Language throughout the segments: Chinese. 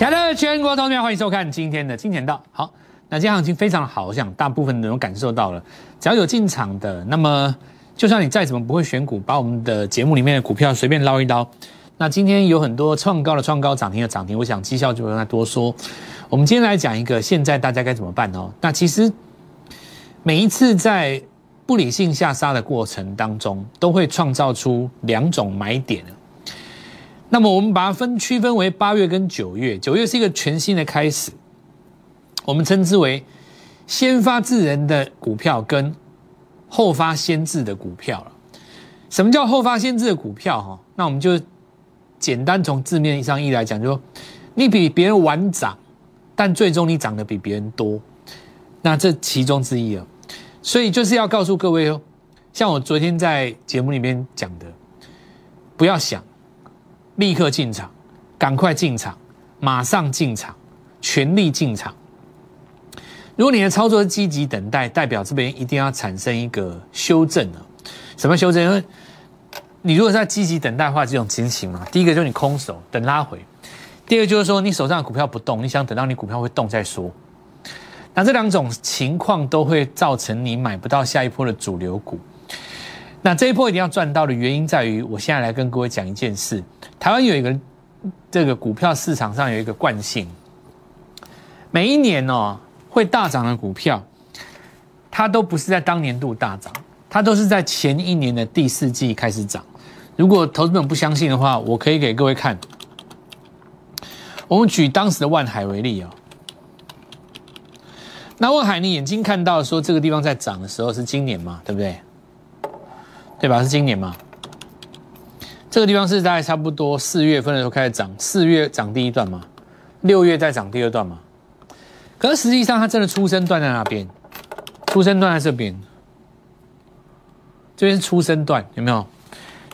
亲爱的全国同学，欢迎收看今天的金钱道。好，那今天行情非常好，我想大部分人都感受到了。只要有进场的，那么就算你再怎么不会选股，把我们的节目里面的股票随便捞一捞，那今天有很多创高的创高，涨停的涨停，我想绩效就不用再多说。我们今天来讲一个，现在大家该怎么办哦？那其实每一次在不理性下杀的过程当中，都会创造出两种买点。那么我们把它分区分为八月跟九月，九月是一个全新的开始，我们称之为先发制人的股票跟后发先至的股票了。什么叫后发先至的股票？哈，那我们就简单从字面意义上意来讲，就说你比别人晚涨，但最终你涨得比别人多，那这其中之一啊。所以就是要告诉各位哦，像我昨天在节目里面讲的，不要想。立刻进场，赶快进场，马上进场，全力进场。如果你的操作是积极等待，代表这边一定要产生一个修正了。什么修正？因为你如果在积极等待的话，这种情形嘛，第一个就是你空手等拉回，第二个就是说你手上的股票不动，你想等到你股票会动再说。那这两种情况都会造成你买不到下一波的主流股。那这一波一定要赚到的原因在于，我现在来跟各位讲一件事。台湾有一个这个股票市场上有一个惯性，每一年哦会大涨的股票，它都不是在当年度大涨，它都是在前一年的第四季开始涨。如果投资者不相信的话，我可以给各位看。我们举当时的万海为例啊，那万海你眼睛看到说这个地方在涨的时候是今年嘛，对不对？对吧？是今年嘛？这个地方是大概差不多四月份的时候开始涨，四月涨第一段嘛，六月再涨第二段嘛。可是实际上它真的出生段在哪边？出生段在这边，这边是出生段，有没有？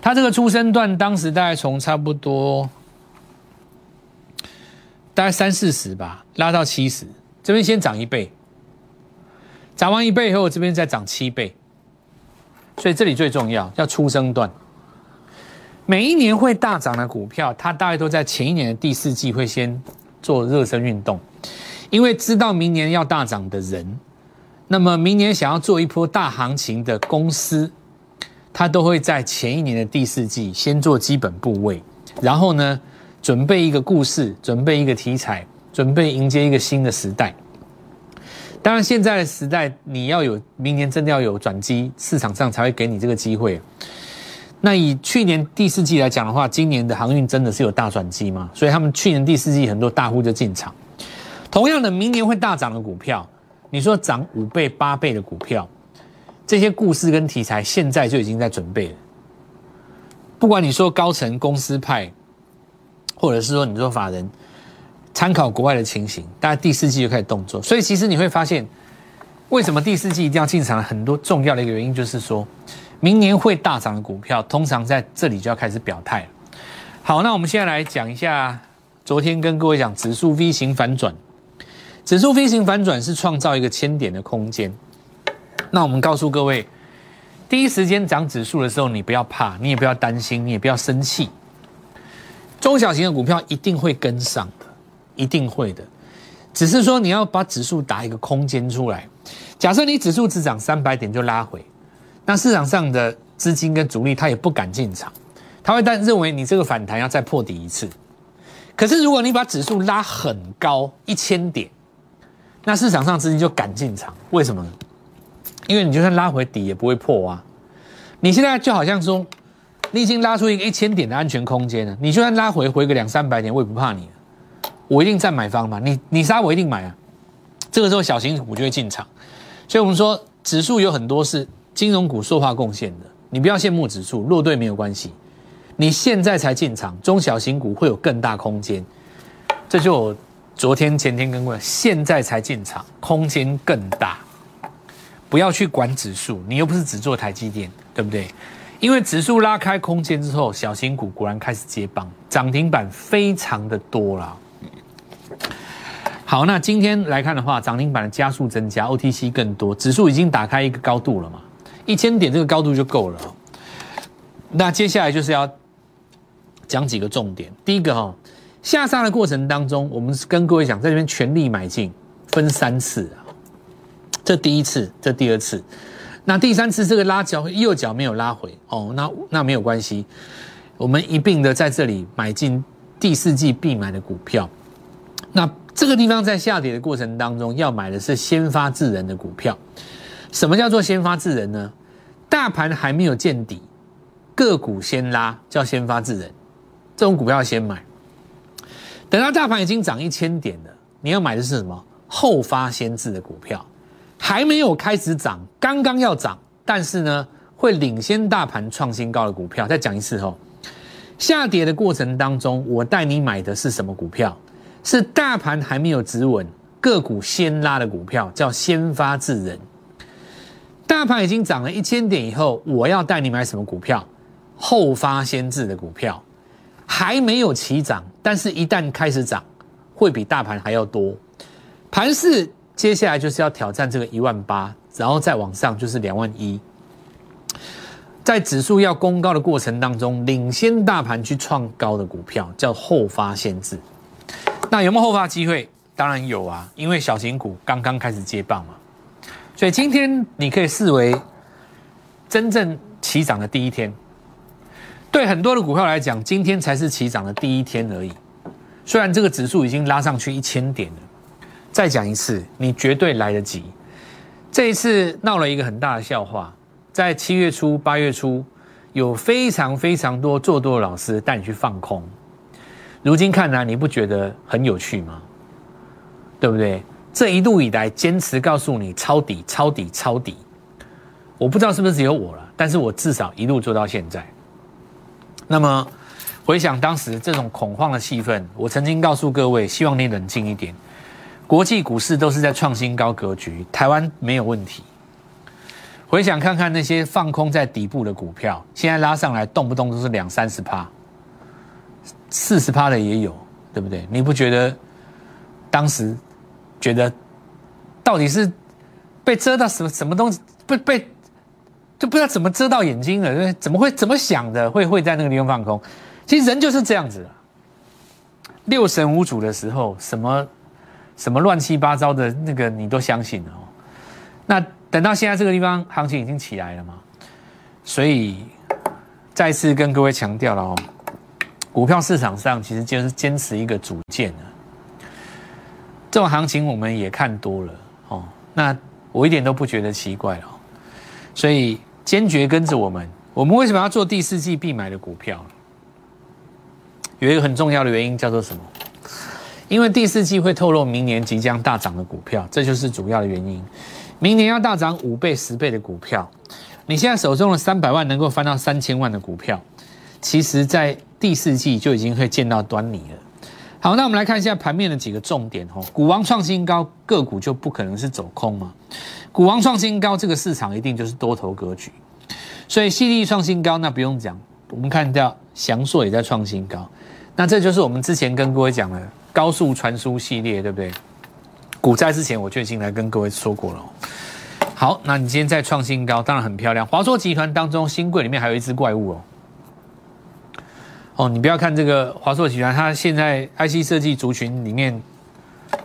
它这个出生段当时大概从差不多大概三四十吧，拉到七十，这边先涨一倍，涨完一倍以后，这边再涨七倍。所以这里最重要叫出生段。每一年会大涨的股票，它大概都在前一年的第四季会先做热身运动，因为知道明年要大涨的人，那么明年想要做一波大行情的公司，它都会在前一年的第四季先做基本部位，然后呢，准备一个故事，准备一个题材，准备迎接一个新的时代。当然，现在的时代，你要有明年真的要有转机，市场上才会给你这个机会。那以去年第四季来讲的话，今年的航运真的是有大转机吗？所以他们去年第四季很多大户就进场。同样的，明年会大涨的股票，你说涨五倍、八倍的股票，这些故事跟题材现在就已经在准备了。不管你说高层公司派，或者是说你说法人。参考国外的情形，大概第四季就开始动作，所以其实你会发现，为什么第四季一定要进场？很多重要的一个原因就是说，明年会大涨的股票，通常在这里就要开始表态。好，那我们现在来讲一下，昨天跟各位讲指数 V 型反转，指数 V 型反转是创造一个千点的空间。那我们告诉各位，第一时间涨指数的时候，你不要怕，你也不要担心，你也不要生气，中小型的股票一定会跟上。一定会的，只是说你要把指数打一个空间出来。假设你指数只涨三百点就拉回，那市场上的资金跟主力他也不敢进场，他会但认为你这个反弹要再破底一次。可是如果你把指数拉很高一千点，那市场上资金就敢进场。为什么？因为你就算拉回底也不会破啊。你现在就好像说，你已经拉出一个一千点的安全空间了，你就算拉回回个两三百点，我也不怕你。我一定在买方嘛，你你杀我一定买啊，这个时候小型股就会进场，所以我们说指数有很多是金融股塑化贡献的，你不要羡慕指数落队没有关系，你现在才进场，中小型股会有更大空间，这就我昨天前天跟过，现在才进场，空间更大，不要去管指数，你又不是只做台积电，对不对？因为指数拉开空间之后，小型股果然开始接棒，涨停板非常的多了。好，那今天来看的话，涨停板的加速增加，OTC 更多，指数已经打开一个高度了嘛？一千点这个高度就够了。那接下来就是要讲几个重点。第一个哈，下杀的过程当中，我们跟各位讲，在这边全力买进，分三次啊。这第一次，这第二次，那第三次这个拉脚右脚没有拉回哦，那那没有关系，我们一并的在这里买进第四季必买的股票。那这个地方在下跌的过程当中，要买的是先发制人的股票。什么叫做先发制人呢？大盘还没有见底，个股先拉叫先发制人，这种股票要先买。等到大盘已经涨一千点了，你要买的是什么？后发先至的股票，还没有开始涨，刚刚要涨，但是呢，会领先大盘创新高的股票。再讲一次哦，下跌的过程当中，我带你买的是什么股票？是大盘还没有止稳，个股先拉的股票，叫先发制人。大盘已经涨了一千点以后，我要带你买什么股票？后发先至的股票。还没有起涨，但是一旦开始涨，会比大盘还要多。盘势接下来就是要挑战这个一万八，然后再往上就是两万一。在指数要攻高的过程当中，领先大盘去创高的股票叫后发先至。那有没有后发机会？当然有啊，因为小型股刚刚开始接棒嘛。所以今天你可以视为真正起涨的第一天。对很多的股票来讲，今天才是起涨的第一天而已。虽然这个指数已经拉上去一千点了，再讲一次，你绝对来得及。这一次闹了一个很大的笑话，在七月初、八月初，有非常非常多做多的老师带你去放空。如今看来，你不觉得很有趣吗？对不对？这一路以来坚持告诉你抄底、抄底、抄底，我不知道是不是只有我了，但是我至少一路做到现在。那么，回想当时这种恐慌的气氛，我曾经告诉各位，希望你冷静一点。国际股市都是在创新高格局，台湾没有问题。回想看看那些放空在底部的股票，现在拉上来，动不动都是两三十趴、四十趴的也有，对不对？你不觉得当时觉得到底是被遮到什么什么东西？被被？就不知道怎么遮到眼睛了，怎么会怎么想的会会在那个地方放空？其实人就是这样子，六神无主的时候，什么什么乱七八糟的那个你都相信了哦。那等到现在这个地方行情已经起来了嘛，所以再次跟各位强调了哦，股票市场上其实就是坚持一个主见的，这种行情我们也看多了哦。那我一点都不觉得奇怪哦，所以。坚决跟着我们。我们为什么要做第四季必买的股票？有一个很重要的原因叫做什么？因为第四季会透露明年即将大涨的股票，这就是主要的原因。明年要大涨五倍、十倍的股票，你现在手中的三百万能够翻到三千万的股票，其实在第四季就已经会见到端倪了。好，那我们来看一下盘面的几个重点哦。股王创新高，个股就不可能是走空嘛？股王创新高，这个市场一定就是多头格局，所以细粒创新高，那不用讲。我们看到翔硕也在创新高，那这就是我们之前跟各位讲的高速传输系列，对不对？股灾之前我就已经来跟各位说过了。好，那你今天在创新高，当然很漂亮。华硕集团当中，新贵里面还有一只怪物哦。哦，你不要看这个华硕集团，它现在 IC 设计族群里面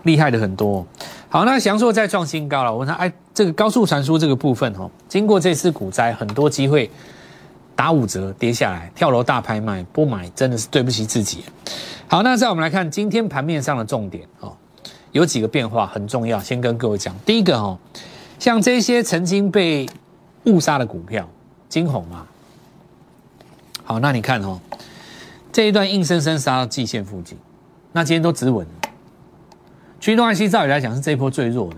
厉害的很多。好，那翔硕再创新高了。我问他，哎，这个高速传输这个部分哦，经过这次股灾，很多机会打五折跌下来，跳楼大拍卖，不买真的是对不起自己。好，那再我们来看今天盘面上的重点哦，有几个变化很重要，先跟各位讲。第一个哦，像这些曾经被误杀的股票，金红嘛，好，那你看哦，这一段硬生生杀到季线附近，那今天都止稳。驱动 IC 照理来讲是这一波最弱的，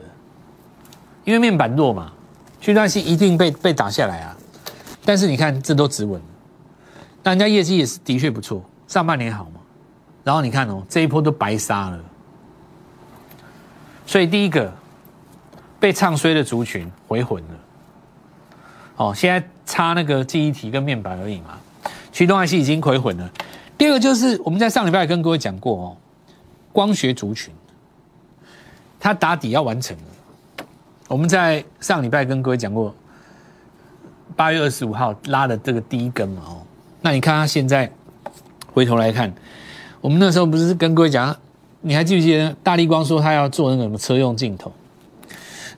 因为面板弱嘛，驱动 IC 一定被被打下来啊。但是你看这都止稳，那人家业绩也是的确不错，上半年好嘛。然后你看哦，这一波都白杀了。所以第一个被唱衰的族群回魂了。哦，现在差那个记忆体跟面板而已嘛，驱动 IC 已经回魂了。第二个就是我们在上礼拜跟各位讲过哦，光学族群。它打底要完成了。我们在上礼拜跟各位讲过，八月二十五号拉的这个第一根嘛，哦，那你看它现在回头来看，我们那时候不是跟各位讲，你还记不记得大力光说他要做那个什么车用镜头？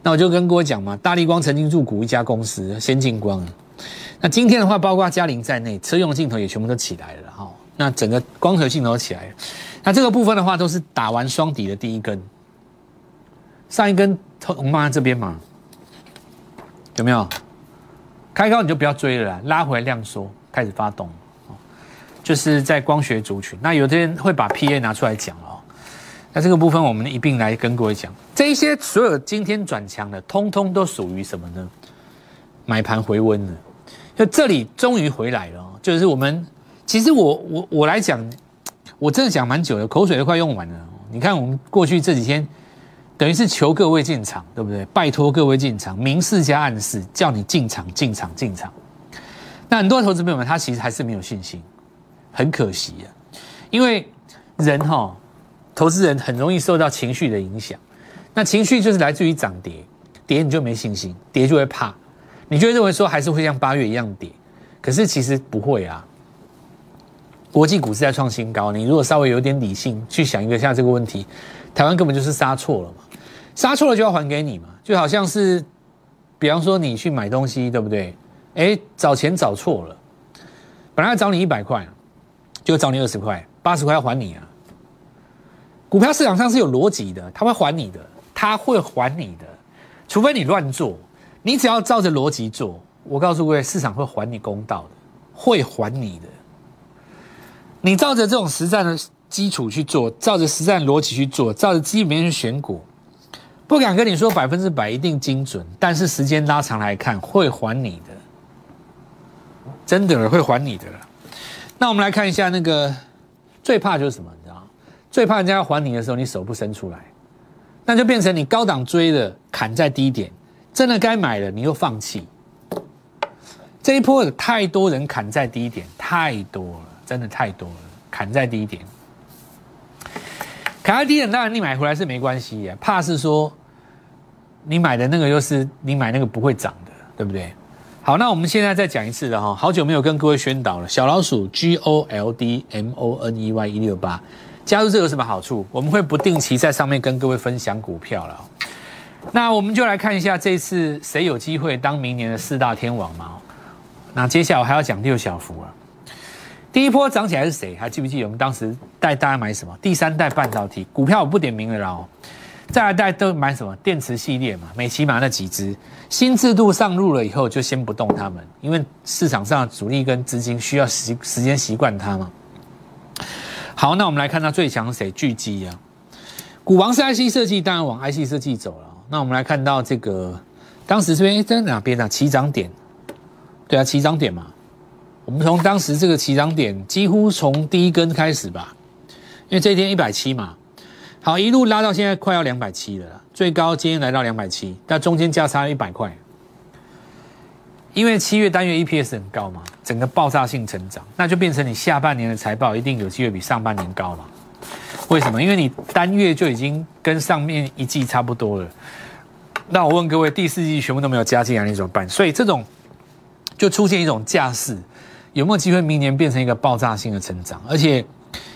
那我就跟各位讲嘛，大力光曾经入股一家公司先进光。那今天的话，包括嘉陵在内，车用镜头也全部都起来了哈。那整个光合镜头起来。那这个部分的话，都是打完双底的第一根，上一根我们放在这边嘛，有没有？开高你就不要追了，拉回来量缩，开始发动。就是在光学族群，那有的人会把 P A 拿出来讲哦。那这个部分我们一并来跟各位讲，这一些所有今天转强的，通通都属于什么呢？买盘回温了，就这里终于回来了。就是我们其实我我我来讲，我真的讲蛮久的，口水都快用完了。你看我们过去这几天，等于是求各位进场，对不对？拜托各位进场，明示加暗示，叫你进场进场进场。那很多投资朋友们，他其实还是没有信心。很可惜啊，因为人哈，投资人很容易受到情绪的影响。那情绪就是来自于涨跌，跌你就没信心，跌就会怕，你就会认为说还是会像八月一样跌。可是其实不会啊。国际股市在创新高，你如果稍微有点理性去想一个像这个问题，台湾根本就是杀错了嘛，杀错了就要还给你嘛，就好像是，比方说你去买东西，对不对？哎，找钱找错了，本来要找你一百块。就找你二十块，八十块要还你啊！股票市场上是有逻辑的，他会还你的，他会还你的，除非你乱做。你只要照着逻辑做，我告诉各位，市场会还你公道的，会还你的。你照着这种实战的基础去做，照着实战逻辑去做，照着基本面去选股，不敢跟你说百分之百一定精准，但是时间拉长来看，会还你的，真的会还你的。那我们来看一下那个最怕就是什么？你知道最怕人家要还你的时候，你手不伸出来，那就变成你高档追的砍在低点，真的该买了你又放弃。这一波有太多人砍在低点，太多了，真的太多了，砍在低点。砍在低点，当然你买回来是没关系呀，怕是说你买的那个又是你买那个不会涨的，对不对？好，那我们现在再讲一次的哈，好久没有跟各位宣导了。小老鼠 G O L D M O N E Y 一六八，加入这有什么好处？我们会不定期在上面跟各位分享股票了。那我们就来看一下这次谁有机会当明年的四大天王嘛？那接下来我还要讲六小福啊。第一波涨起来是谁？还记不记得我们当时带大家买什么？第三代半导体股票我不点名了啦。再来大家都买什么电池系列嘛？美骑马那几只新制度上路了以后，就先不动它们，因为市场上主力跟资金需要时时间习惯它嘛。好，那我们来看到最强谁？巨基啊，股王是 IC 设计，当然往 IC 设计走了。那我们来看到这个，当时这边在哪边啊？起涨点，对啊，起涨点嘛。我们从当时这个起涨点，几乎从第一根开始吧，因为这一天一百七嘛。好，一路拉到现在快要两百七了，最高今天来到两百七，但中间价差一百块。因为七月单月 EPS 很高嘛，整个爆炸性成长，那就变成你下半年的财报一定有机会比上半年高嘛？为什么？因为你单月就已经跟上面一季差不多了。那我问各位，第四季全部都没有加进来，你怎么办？所以这种就出现一种架势，有没有机会明年变成一个爆炸性的成长？而且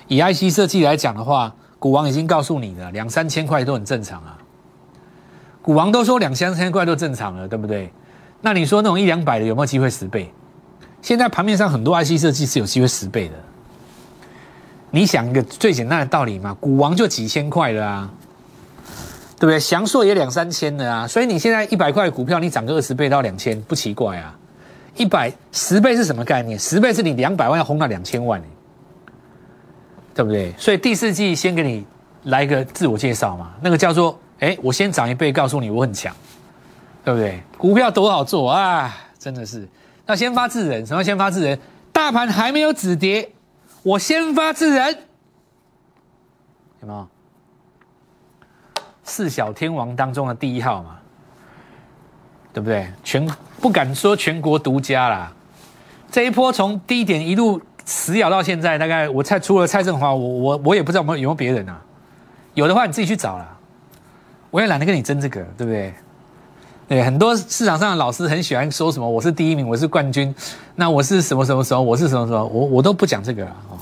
以 IC 设计来讲的话，股王已经告诉你了，两三千块都很正常啊。股王都说两三千块都正常了，对不对？那你说那种一两百的有没有机会十倍？现在盘面上很多 IC 设计是有机会十倍的。你想一个最简单的道理嘛，股王就几千块了啊，对不对？翔硕也两三千的啊，所以你现在一百块股票，你涨个二十倍到两千，不奇怪啊。一百十倍是什么概念？十倍是你两百万要轰到两千万对不对？所以第四季先给你来一个自我介绍嘛，那个叫做哎，我先涨一倍，告诉你我很强，对不对？股票多好做啊，真的是。那先发制人，什么先发制人？大盘还没有止跌，我先发制人，有没有？四小天王当中的第一号嘛，对不对？全不敢说全国独家啦，这一波从低点一路。死咬到现在，大概我猜除了蔡振华，我我我也不知道有没有别人啊？有的话你自己去找了，我也懒得跟你争这个，对不对？对，很多市场上的老师很喜欢说什么我是第一名，我是冠军，那我是什么什么时候，我是什么时候，我我都不讲这个了啊。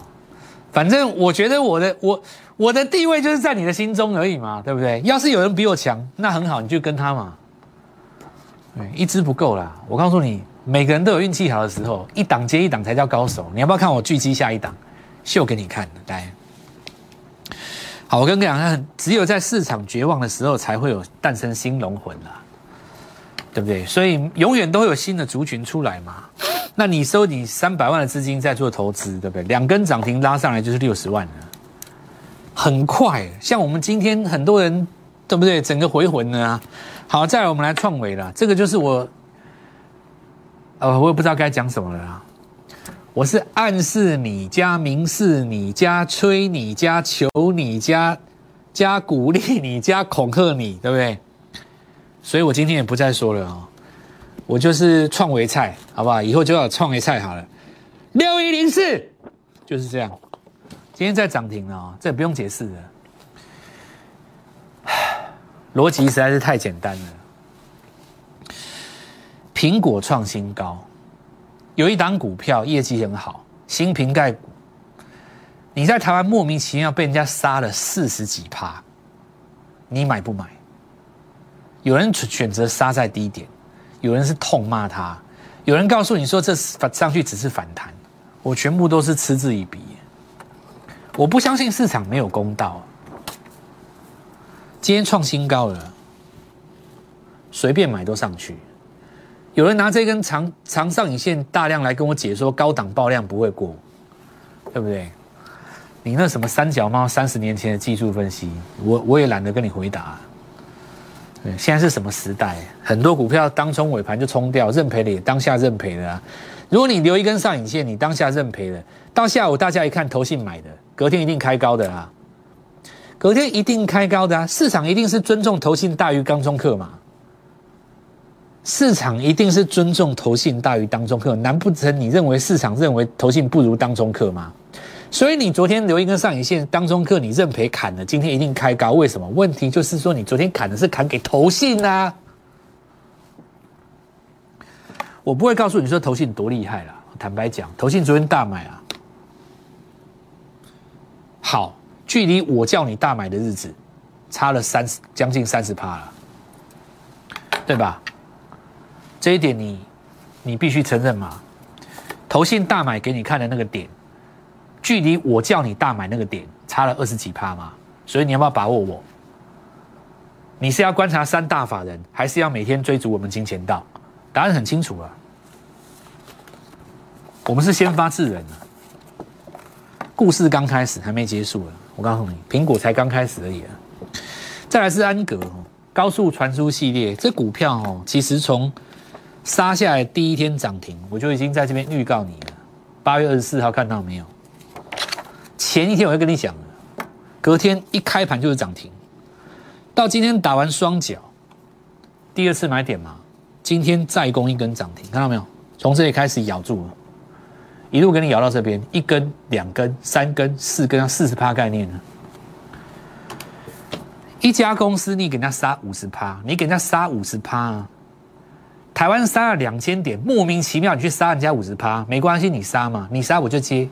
反正我觉得我的我我的地位就是在你的心中而已嘛，对不对？要是有人比我强，那很好，你就跟他嘛。一支不够啦。我告诉你，每个人都有运气好的时候，一档接一档才叫高手。你要不要看我狙击下一档，秀给你看？来，好，我跟你讲，只有在市场绝望的时候，才会有诞生新龙魂啦，对不对？所以永远都会有新的族群出来嘛。那你收你三百万的资金在做投资，对不对？两根涨停拉上来就是六十万了，很快。像我们今天很多人，对不对？整个回魂呢？好，再来我们来创维了。这个就是我，呃，我也不知道该讲什么了啦。我是暗示你加明示你加催你加求你加加鼓励你加恐吓你，对不对？所以我今天也不再说了啊。我就是创维菜，好不好？以后就要创维菜好了。六一零四就是这样。今天在涨停了，这不用解释了。逻辑实在是太简单了。苹果创新高，有一档股票业绩很好，新瓶盖股。你在台湾莫名其妙被人家杀了四十几趴，你买不买？有人选择杀在低点。有人是痛骂他，有人告诉你说这上去只是反弹，我全部都是嗤之以鼻。我不相信市场没有公道。今天创新高了，随便买都上去。有人拿这根长长上影线大量来跟我解说高档爆量不会过，对不对？你那什么三角猫三十年前的技术分析，我我也懒得跟你回答。现在是什么时代？很多股票当冲尾盘就冲掉，认赔的也当下认赔的啊！如果你留一根上影线，你当下认赔了，到下午大家一看投信买的，隔天一定开高的啊！隔天一定开高的啊！市场一定是尊重投信大于当中客嘛？市场一定是尊重投信大于当中客，难不成你认为市场认为投信不如当中客吗？所以你昨天留一根上影线，当中课你认赔砍了，今天一定开高，为什么？问题就是说你昨天砍的是砍给投信啊。我不会告诉你说投信多厉害了，坦白讲，投信昨天大买啊。好，距离我叫你大买的日子，差了三十将近三十趴了，对吧？这一点你你必须承认嘛。投信大买给你看的那个点。距离我叫你大买那个点差了二十几趴嘛，所以你要不要把握我？你是要观察三大法人，还是要每天追逐我们金钱道？答案很清楚了，我们是先发制人啊。故事刚开始，还没结束了。我告诉你，苹果才刚开始而已啊。再来是安格高速传输系列，这股票哦，其实从杀下来第一天涨停，我就已经在这边预告你了。八月二十四号看到没有？前一天我就跟你讲了，隔天一开盘就是涨停，到今天打完双脚，第二次买点嘛，今天再攻一根涨停，看到没有？从这里开始咬住了，一路给你咬到这边，一根、两根、三根、四根，四十趴概念呢。一家公司你给人家杀五十趴，你给人家杀五十趴？台湾杀了两千点，莫名其妙你去杀人家五十趴，没关系，你杀嘛，你杀我就接。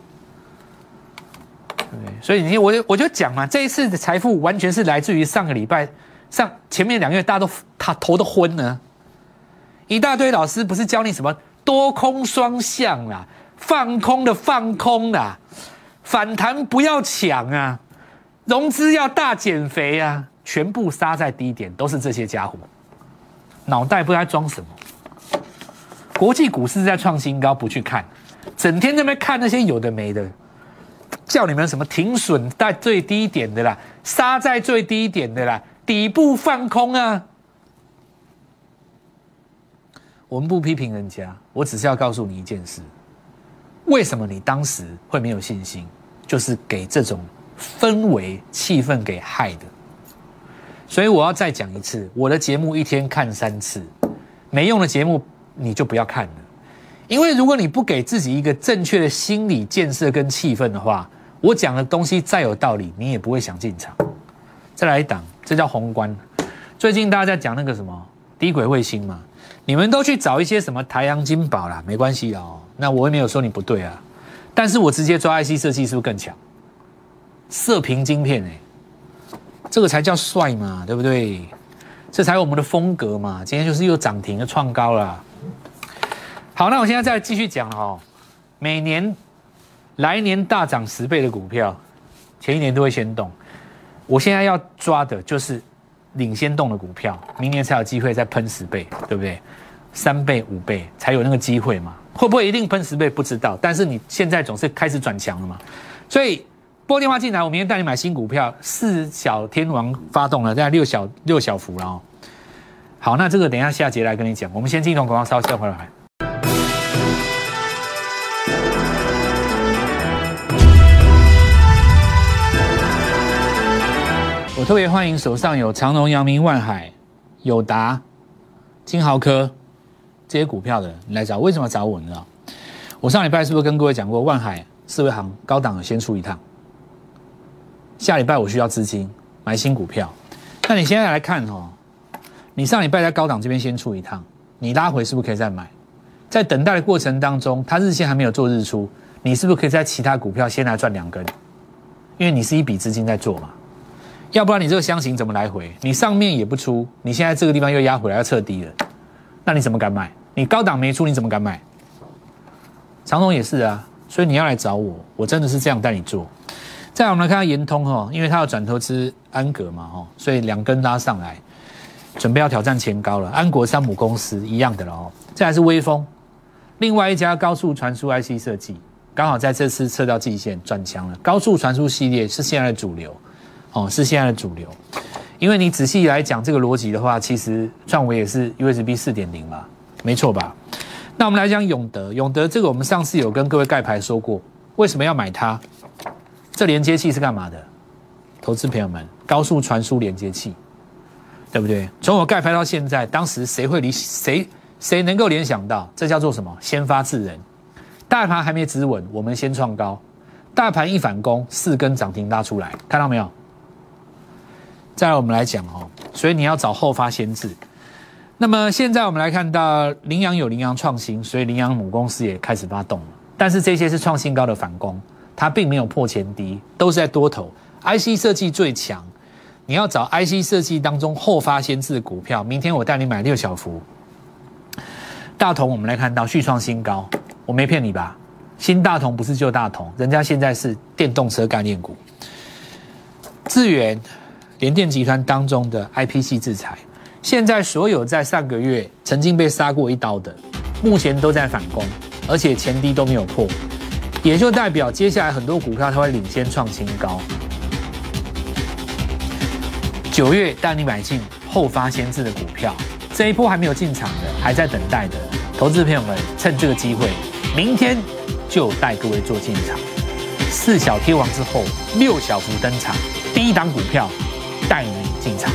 所以你我就我就讲嘛，这一次的财富完全是来自于上个礼拜上前面两个月大家都他头都昏了，一大堆老师不是教你什么多空双向啦，放空的放空啦，反弹不要抢啊，融资要大减肥啊，全部杀在低点，都是这些家伙，脑袋不知道装什么。国际股市在创新高，不去看，整天在那看那些有的没的。叫你们什么停损在最低点的啦，杀在最低点的啦，底部放空啊！我们不批评人家，我只是要告诉你一件事：为什么你当时会没有信心？就是给这种氛围气氛给害的。所以我要再讲一次，我的节目一天看三次，没用的节目你就不要看了。因为如果你不给自己一个正确的心理建设跟气氛的话，我讲的东西再有道理，你也不会想进场。再来一档，这叫宏观。最近大家在讲那个什么低轨卫星嘛，你们都去找一些什么台阳金宝啦，没关系哦。那我也没有说你不对啊，但是我直接抓 IC 设计是不是更强？射频晶片哎，这个才叫帅嘛，对不对？这才我们的风格嘛。今天就是又涨停又创高了。好，那我现在再继续讲哦。每年来年大涨十倍的股票，前一年都会先动。我现在要抓的就是领先动的股票，明年才有机会再喷十倍，对不对？三倍、五倍才有那个机会嘛？会不会一定喷十倍？不知道。但是你现在总是开始转强了嘛？所以拨电话进来，我明天带你买新股票。四小天王发动了，在六小六小福了哦。好，那这个等一下下节来跟你讲。我们先进一段广告，稍后回来。我特别欢迎手上有长荣、阳明、万海、友达、金豪科。这些股票的人来找，为什么找我呢？我上礼拜是不是跟各位讲过，万海四维行高档先出一趟，下礼拜我需要资金买新股票。那你现在来看哦，你上礼拜在高档这边先出一趟，你拉回是不是可以再买？在等待的过程当中，它日线还没有做日出，你是不是可以在其他股票先来赚两根？因为你是一笔资金在做嘛，要不然你这个箱型怎么来回？你上面也不出，你现在这个地方又压回来要撤低了。那你怎么敢买？你高档没出，你怎么敢买？长隆也是啊，所以你要来找我，我真的是这样带你做。再我们来看下延通哈，因为它要转投资安格嘛哈，所以两根拉上来，准备要挑战前高了。安国三母公司一样的了哦。再来是微风，另外一家高速传输 IC 设计，刚好在这次测到季线转强了。高速传输系列是现在的主流，哦，是现在的主流。因为你仔细来讲这个逻辑的话，其实创维也是 USB 四点零嘛，没错吧？那我们来讲永德，永德这个我们上次有跟各位盖牌说过，为什么要买它？这连接器是干嘛的？投资朋友们，高速传输连接器，对不对？从我盖牌到现在，当时谁会理谁？谁能够联想到这叫做什么？先发制人，大盘还没止稳，我们先创高，大盘一反攻，四根涨停拉出来，看到没有？再来我们来讲哦，所以你要找后发先至。那么现在我们来看到羚羊有羚羊创新，所以羚羊母公司也开始发动了。但是这些是创新高的反攻，它并没有破前低，都是在多头。IC 设计最强，你要找 IC 设计当中后发先至的股票。明天我带你买六小福。大同我们来看到续创新高，我没骗你吧？新大同不是旧大同，人家现在是电动车概念股。智源。联电集团当中的 IPC 制裁，现在所有在上个月曾经被杀过一刀的，目前都在反攻，而且前低都没有破，也就代表接下来很多股票它会领先创新高。九月带你买进后发先至的股票，这一波还没有进场的，还在等待的投资朋友们，趁这个机会，明天就带各位做进场。四小天王之后，六小福登场，第一档股票。带你进场，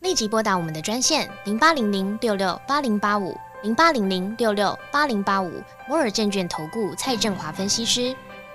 立即拨打我们的专线零八零零六六八零八五零八零零六六八零八五摩尔证券投顾蔡振华分析师。